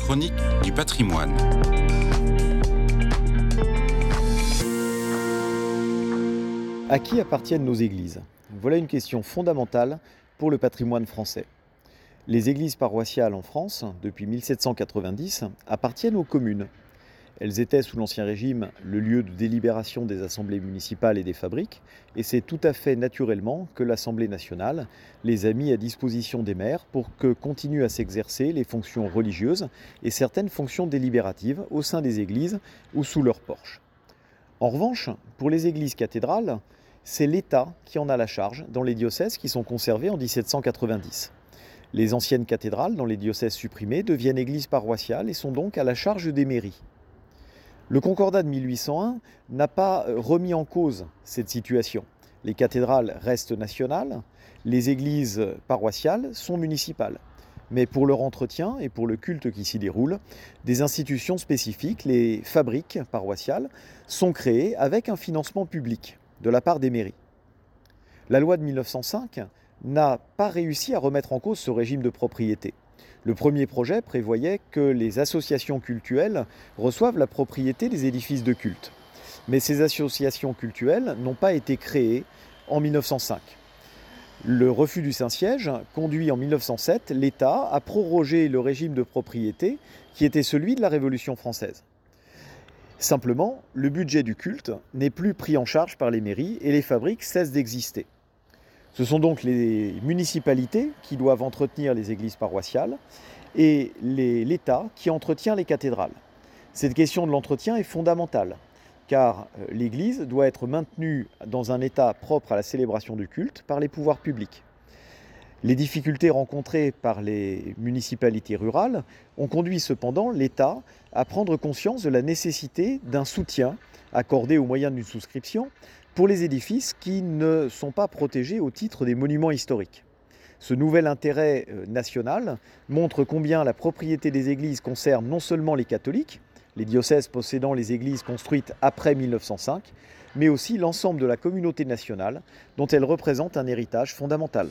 chronique du patrimoine. À qui appartiennent nos églises? Voilà une question fondamentale pour le patrimoine français. Les églises paroissiales en France, depuis 1790, appartiennent aux communes. Elles étaient sous l'Ancien Régime le lieu de délibération des assemblées municipales et des fabriques, et c'est tout à fait naturellement que l'Assemblée nationale les a mis à disposition des maires pour que continuent à s'exercer les fonctions religieuses et certaines fonctions délibératives au sein des églises ou sous leurs porches. En revanche, pour les églises cathédrales, c'est l'État qui en a la charge dans les diocèses qui sont conservés en 1790. Les anciennes cathédrales dans les diocèses supprimés deviennent églises paroissiales et sont donc à la charge des mairies. Le Concordat de 1801 n'a pas euh, remis en cause cette situation. Les cathédrales restent nationales, les églises paroissiales sont municipales. Mais pour leur entretien et pour le culte qui s'y déroule, des institutions spécifiques, les fabriques paroissiales, sont créées avec un financement public de la part des mairies. La loi de 1905 n'a pas réussi à remettre en cause ce régime de propriété. Le premier projet prévoyait que les associations cultuelles reçoivent la propriété des édifices de culte. Mais ces associations cultuelles n'ont pas été créées en 1905. Le refus du Saint-Siège conduit en 1907 l'État à proroger le régime de propriété qui était celui de la Révolution française. Simplement, le budget du culte n'est plus pris en charge par les mairies et les fabriques cessent d'exister. Ce sont donc les municipalités qui doivent entretenir les églises paroissiales et l'État qui entretient les cathédrales. Cette question de l'entretien est fondamentale, car euh, l'Église doit être maintenue dans un état propre à la célébration du culte par les pouvoirs publics. Les difficultés rencontrées par les municipalités rurales ont conduit cependant l'État à prendre conscience de la nécessité d'un soutien accordé au moyen d'une souscription pour les édifices qui ne sont pas protégés au titre des monuments historiques. Ce nouvel intérêt euh, national montre combien la propriété des églises concerne non seulement les catholiques, les diocèses possédant les églises construites après 1905, mais aussi l'ensemble de la communauté nationale dont elle représente un héritage fondamental.